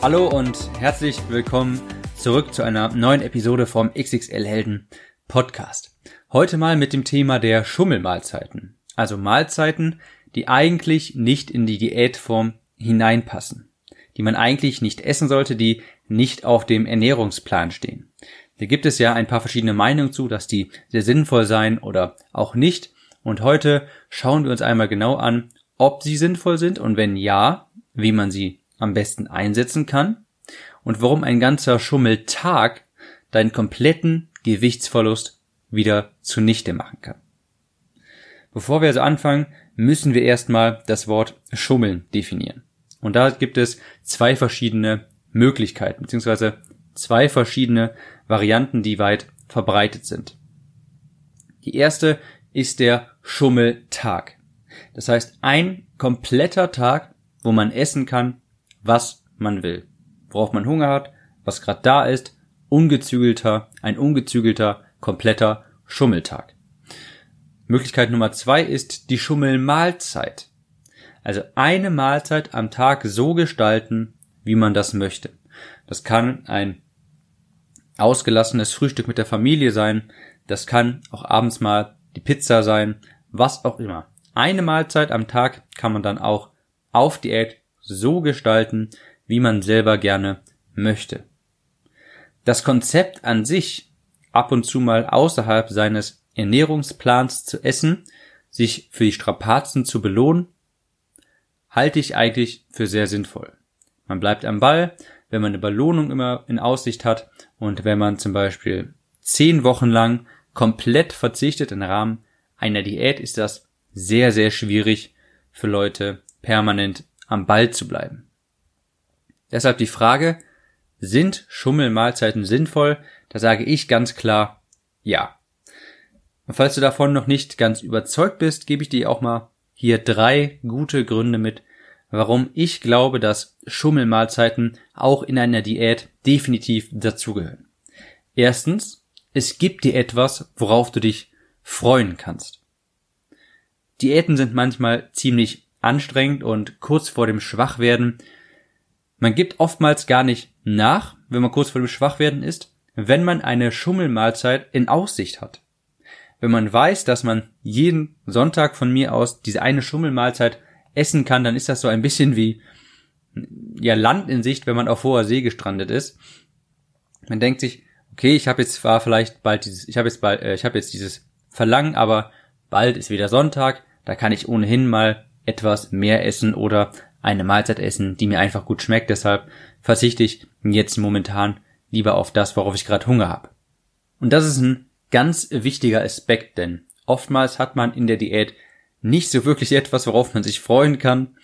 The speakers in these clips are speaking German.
Hallo und herzlich willkommen zurück zu einer neuen Episode vom XXL Helden Podcast. Heute mal mit dem Thema der Schummelmahlzeiten. Also Mahlzeiten, die eigentlich nicht in die Diätform hineinpassen. Die man eigentlich nicht essen sollte, die nicht auf dem Ernährungsplan stehen. Da gibt es ja ein paar verschiedene Meinungen zu, dass die sehr sinnvoll seien oder auch nicht. Und heute schauen wir uns einmal genau an, ob sie sinnvoll sind und wenn ja, wie man sie am besten einsetzen kann und warum ein ganzer Schummeltag deinen kompletten Gewichtsverlust wieder zunichte machen kann. Bevor wir also anfangen, müssen wir erstmal das Wort Schummeln definieren. Und da gibt es zwei verschiedene Möglichkeiten, beziehungsweise zwei verschiedene Varianten, die weit verbreitet sind. Die erste ist der Schummeltag. Das heißt, ein kompletter Tag, wo man essen kann, was man will. Worauf man Hunger hat, was gerade da ist, ungezügelter, ein ungezügelter, kompletter Schummeltag. Möglichkeit Nummer zwei ist die Schummelmahlzeit. Also eine Mahlzeit am Tag so gestalten, wie man das möchte. Das kann ein ausgelassenes Frühstück mit der Familie sein. Das kann auch abends mal die Pizza sein. Was auch immer. Eine Mahlzeit am Tag kann man dann auch auf Diät so gestalten, wie man selber gerne möchte. Das Konzept an sich, ab und zu mal außerhalb seines Ernährungsplans zu essen, sich für die Strapazen zu belohnen, halte ich eigentlich für sehr sinnvoll. Man bleibt am Ball, wenn man eine Belohnung immer in Aussicht hat und wenn man zum Beispiel zehn Wochen lang komplett verzichtet im Rahmen einer Diät, ist das sehr, sehr schwierig für Leute permanent am Ball zu bleiben. Deshalb die Frage, sind Schummelmahlzeiten sinnvoll? Da sage ich ganz klar ja. Und falls du davon noch nicht ganz überzeugt bist, gebe ich dir auch mal hier drei gute Gründe mit, warum ich glaube, dass Schummelmahlzeiten auch in einer Diät definitiv dazugehören. Erstens, es gibt dir etwas, worauf du dich freuen kannst. Diäten sind manchmal ziemlich anstrengend und kurz vor dem Schwachwerden. Man gibt oftmals gar nicht nach, wenn man kurz vor dem Schwachwerden ist, wenn man eine Schummelmahlzeit in Aussicht hat. Wenn man weiß, dass man jeden Sonntag von mir aus diese eine Schummelmahlzeit essen kann, dann ist das so ein bisschen wie ja Land in Sicht, wenn man auf hoher See gestrandet ist. Man denkt sich, okay, ich habe jetzt zwar vielleicht bald dieses, ich habe jetzt bald, äh, ich habe jetzt dieses Verlangen, aber bald ist wieder Sonntag, da kann ich ohnehin mal etwas mehr essen oder eine Mahlzeit essen, die mir einfach gut schmeckt. Deshalb verzichte ich jetzt momentan lieber auf das, worauf ich gerade Hunger habe. Und das ist ein ganz wichtiger Aspekt, denn oftmals hat man in der Diät nicht so wirklich etwas, worauf man sich freuen kann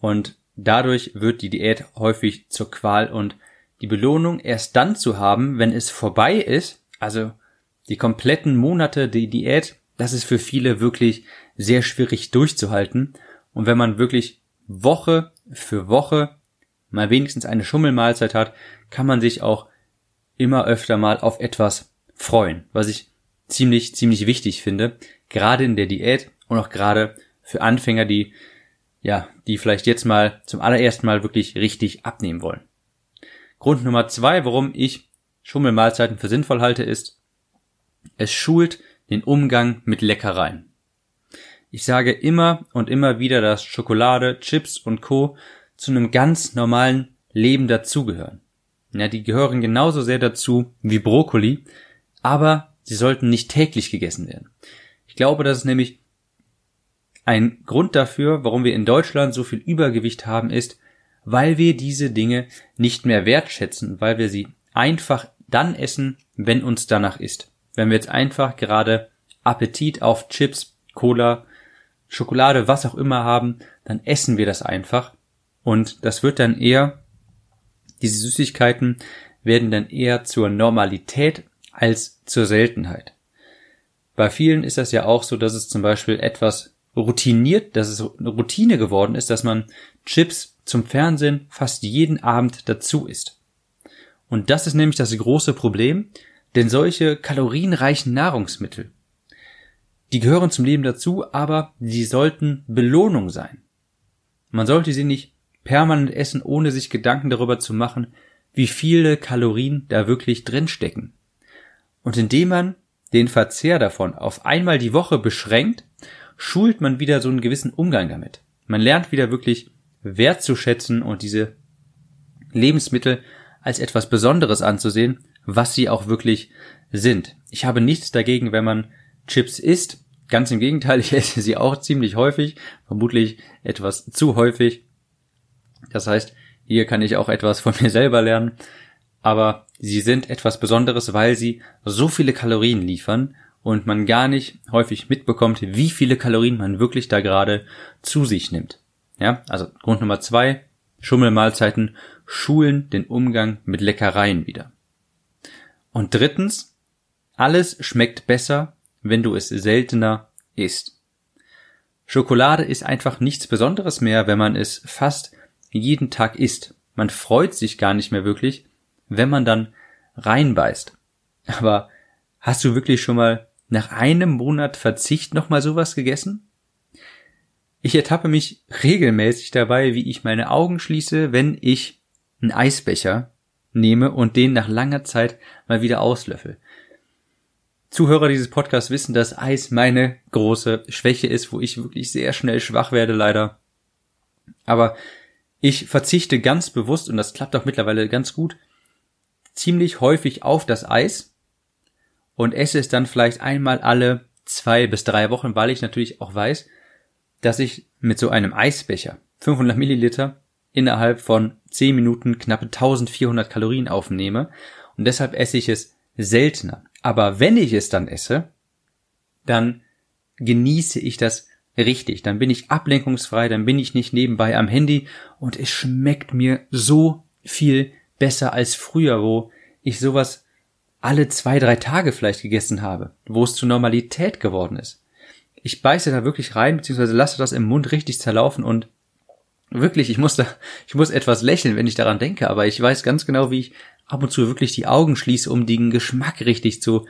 und dadurch wird die Diät häufig zur Qual und die Belohnung erst dann zu haben, wenn es vorbei ist, also die kompletten Monate die Diät, das ist für viele wirklich sehr schwierig durchzuhalten und wenn man wirklich Woche für Woche mal wenigstens eine Schummelmahlzeit hat, kann man sich auch immer öfter mal auf etwas freuen, was ich ziemlich, ziemlich wichtig finde, gerade in der Diät und auch gerade für Anfänger, die, ja, die vielleicht jetzt mal zum allerersten Mal wirklich richtig abnehmen wollen. Grund Nummer zwei, warum ich Schummelmahlzeiten für sinnvoll halte, ist, es schult den Umgang mit Leckereien. Ich sage immer und immer wieder, dass Schokolade, Chips und Co. zu einem ganz normalen Leben dazugehören. Ja, die gehören genauso sehr dazu wie Brokkoli, aber sie sollten nicht täglich gegessen werden. Ich glaube, das ist nämlich ein Grund dafür, warum wir in Deutschland so viel Übergewicht haben, ist, weil wir diese Dinge nicht mehr wertschätzen, weil wir sie einfach dann essen, wenn uns danach ist. Wenn wir jetzt einfach gerade Appetit auf Chips, Cola, Schokolade, was auch immer haben, dann essen wir das einfach. Und das wird dann eher diese Süßigkeiten werden dann eher zur Normalität als zur Seltenheit. Bei vielen ist das ja auch so, dass es zum Beispiel etwas routiniert, dass es eine Routine geworden ist, dass man Chips zum Fernsehen fast jeden Abend dazu isst. Und das ist nämlich das große Problem, denn solche kalorienreichen Nahrungsmittel, die gehören zum Leben dazu, aber sie sollten Belohnung sein. Man sollte sie nicht permanent essen, ohne sich Gedanken darüber zu machen, wie viele Kalorien da wirklich drinstecken. Und indem man den Verzehr davon auf einmal die Woche beschränkt, schult man wieder so einen gewissen Umgang damit. Man lernt wieder wirklich wertzuschätzen und diese Lebensmittel als etwas Besonderes anzusehen, was sie auch wirklich sind. Ich habe nichts dagegen, wenn man Chips isst. Ganz im Gegenteil, ich esse sie auch ziemlich häufig, vermutlich etwas zu häufig. Das heißt, hier kann ich auch etwas von mir selber lernen aber sie sind etwas Besonderes, weil sie so viele Kalorien liefern und man gar nicht häufig mitbekommt, wie viele Kalorien man wirklich da gerade zu sich nimmt. Ja, also Grund Nummer zwei, Schummelmahlzeiten schulen den Umgang mit Leckereien wieder. Und drittens, alles schmeckt besser, wenn du es seltener isst. Schokolade ist einfach nichts Besonderes mehr, wenn man es fast jeden Tag isst. Man freut sich gar nicht mehr wirklich, wenn man dann reinbeißt. Aber hast du wirklich schon mal nach einem Monat Verzicht nochmal sowas gegessen? Ich ertappe mich regelmäßig dabei, wie ich meine Augen schließe, wenn ich einen Eisbecher nehme und den nach langer Zeit mal wieder auslöffel. Zuhörer dieses Podcasts wissen, dass Eis meine große Schwäche ist, wo ich wirklich sehr schnell schwach werde, leider. Aber ich verzichte ganz bewusst, und das klappt auch mittlerweile ganz gut, ziemlich häufig auf das Eis und esse es dann vielleicht einmal alle zwei bis drei Wochen, weil ich natürlich auch weiß, dass ich mit so einem Eisbecher 500 Milliliter innerhalb von 10 Minuten knappe 1400 Kalorien aufnehme und deshalb esse ich es seltener. Aber wenn ich es dann esse, dann genieße ich das richtig. Dann bin ich ablenkungsfrei, dann bin ich nicht nebenbei am Handy und es schmeckt mir so viel besser als früher, wo ich sowas alle zwei, drei Tage vielleicht gegessen habe, wo es zur Normalität geworden ist. Ich beiße da wirklich rein, beziehungsweise lasse das im Mund richtig zerlaufen und wirklich, ich muss da, ich muss etwas lächeln, wenn ich daran denke, aber ich weiß ganz genau, wie ich ab und zu wirklich die Augen schließe, um den Geschmack richtig zu,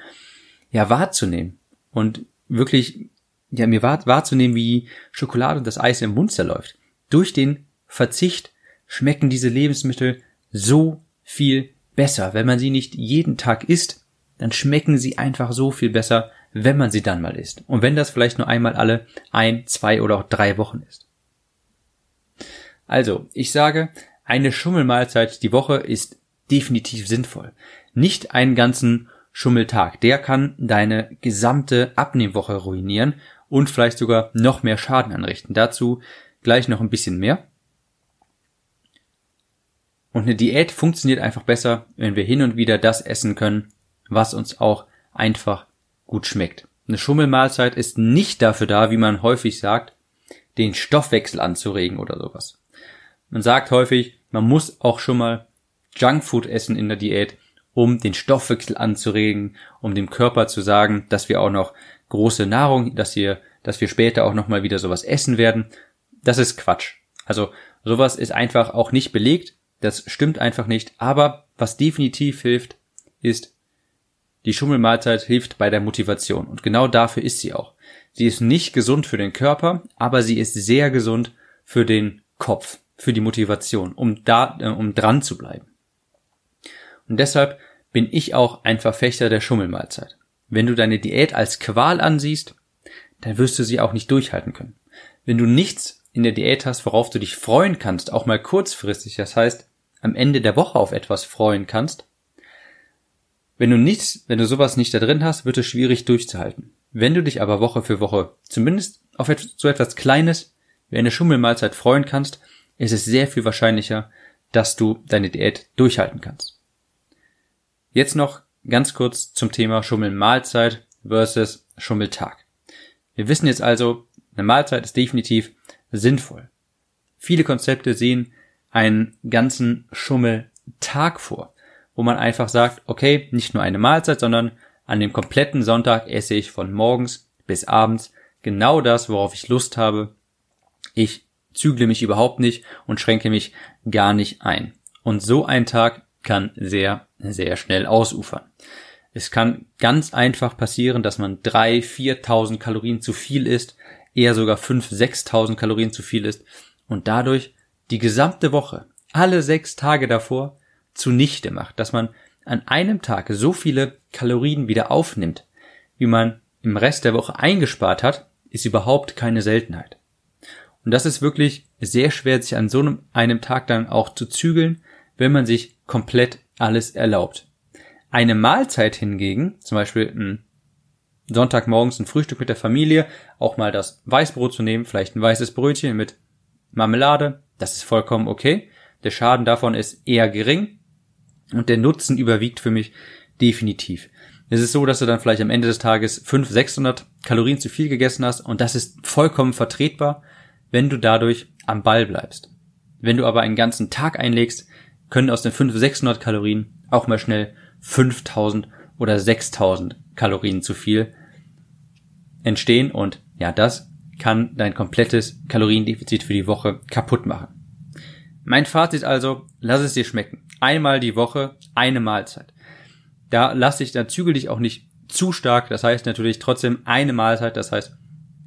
ja, wahrzunehmen. Und wirklich, ja, mir wahr, wahrzunehmen, wie Schokolade und das Eis im Mund zerläuft. Durch den Verzicht schmecken diese Lebensmittel so viel besser. Wenn man sie nicht jeden Tag isst, dann schmecken sie einfach so viel besser, wenn man sie dann mal isst. Und wenn das vielleicht nur einmal alle ein, zwei oder auch drei Wochen ist. Also, ich sage, eine Schummelmahlzeit die Woche ist definitiv sinnvoll. Nicht einen ganzen Schummeltag. Der kann deine gesamte Abnehmwoche ruinieren und vielleicht sogar noch mehr Schaden anrichten. Dazu gleich noch ein bisschen mehr. Und eine Diät funktioniert einfach besser, wenn wir hin und wieder das essen können, was uns auch einfach gut schmeckt. Eine Schummelmahlzeit ist nicht dafür da, wie man häufig sagt, den Stoffwechsel anzuregen oder sowas. Man sagt häufig, man muss auch schon mal Junkfood essen in der Diät, um den Stoffwechsel anzuregen, um dem Körper zu sagen, dass wir auch noch große Nahrung, dass wir, dass wir später auch noch mal wieder sowas essen werden. Das ist Quatsch. Also sowas ist einfach auch nicht belegt. Das stimmt einfach nicht. Aber was definitiv hilft, ist, die Schummelmahlzeit hilft bei der Motivation. Und genau dafür ist sie auch. Sie ist nicht gesund für den Körper, aber sie ist sehr gesund für den Kopf, für die Motivation, um da, äh, um dran zu bleiben. Und deshalb bin ich auch ein Verfechter der Schummelmahlzeit. Wenn du deine Diät als Qual ansiehst, dann wirst du sie auch nicht durchhalten können. Wenn du nichts in der Diät hast, worauf du dich freuen kannst, auch mal kurzfristig, das heißt, am Ende der Woche auf etwas freuen kannst. Wenn du nichts, wenn du sowas nicht da drin hast, wird es schwierig durchzuhalten. Wenn du dich aber Woche für Woche zumindest auf so etwas Kleines wie eine Schummelmahlzeit freuen kannst, ist es sehr viel wahrscheinlicher, dass du deine Diät durchhalten kannst. Jetzt noch ganz kurz zum Thema Schummelmahlzeit versus Schummeltag. Wir wissen jetzt also, eine Mahlzeit ist definitiv sinnvoll. Viele Konzepte sehen einen ganzen Schummel als Tag vor, wo man einfach sagt, okay, nicht nur eine Mahlzeit, sondern an dem kompletten Sonntag esse ich von morgens bis abends genau das, worauf ich Lust habe. Ich zügle mich überhaupt nicht und schränke mich gar nicht ein. Und so ein Tag kann sehr, sehr schnell ausufern. Es kann ganz einfach passieren, dass man drei, viertausend Kalorien zu viel isst, eher sogar fünf, sechstausend Kalorien zu viel isst und dadurch die gesamte Woche, alle sechs Tage davor, zunichte macht, dass man an einem Tag so viele Kalorien wieder aufnimmt, wie man im Rest der Woche eingespart hat, ist überhaupt keine Seltenheit. Und das ist wirklich sehr schwer, sich an so einem, Tag dann auch zu zügeln, wenn man sich komplett alles erlaubt. Eine Mahlzeit hingegen, zum Beispiel ein Sonntagmorgens ein Frühstück mit der Familie, auch mal das Weißbrot zu nehmen, vielleicht ein weißes Brötchen mit Marmelade, das ist vollkommen okay. Der Schaden davon ist eher gering und der Nutzen überwiegt für mich definitiv. Es ist so, dass du dann vielleicht am Ende des Tages 500, 600 Kalorien zu viel gegessen hast und das ist vollkommen vertretbar, wenn du dadurch am Ball bleibst. Wenn du aber einen ganzen Tag einlegst, können aus den 500, 600 Kalorien auch mal schnell 5000 oder 6000 Kalorien zu viel entstehen und ja, das kann dein komplettes Kaloriendefizit für die Woche kaputt machen. Mein Fazit also, lass es dir schmecken. Einmal die Woche, eine Mahlzeit. Da lass dich, da zügel dich auch nicht zu stark. Das heißt natürlich trotzdem eine Mahlzeit. Das heißt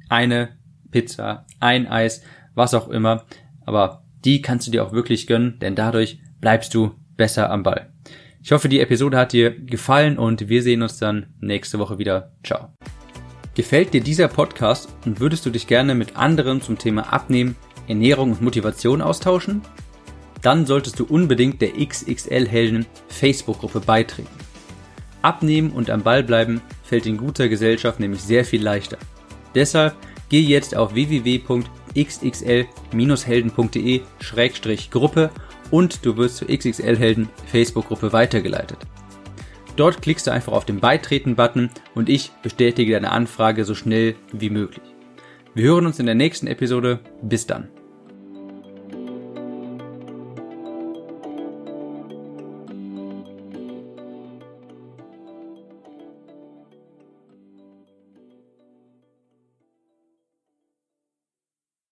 eine Pizza, ein Eis, was auch immer. Aber die kannst du dir auch wirklich gönnen, denn dadurch bleibst du besser am Ball. Ich hoffe, die Episode hat dir gefallen und wir sehen uns dann nächste Woche wieder. Ciao. Gefällt dir dieser Podcast und würdest du dich gerne mit anderen zum Thema Abnehmen, Ernährung und Motivation austauschen? Dann solltest du unbedingt der XXL Helden Facebook-Gruppe beitreten. Abnehmen und am Ball bleiben fällt in guter Gesellschaft nämlich sehr viel leichter. Deshalb geh jetzt auf www.xxl-helden.de-gruppe und du wirst zur XXL Helden Facebook-Gruppe weitergeleitet. Dort klickst du einfach auf den Beitreten-Button und ich bestätige deine Anfrage so schnell wie möglich. Wir hören uns in der nächsten Episode. Bis dann.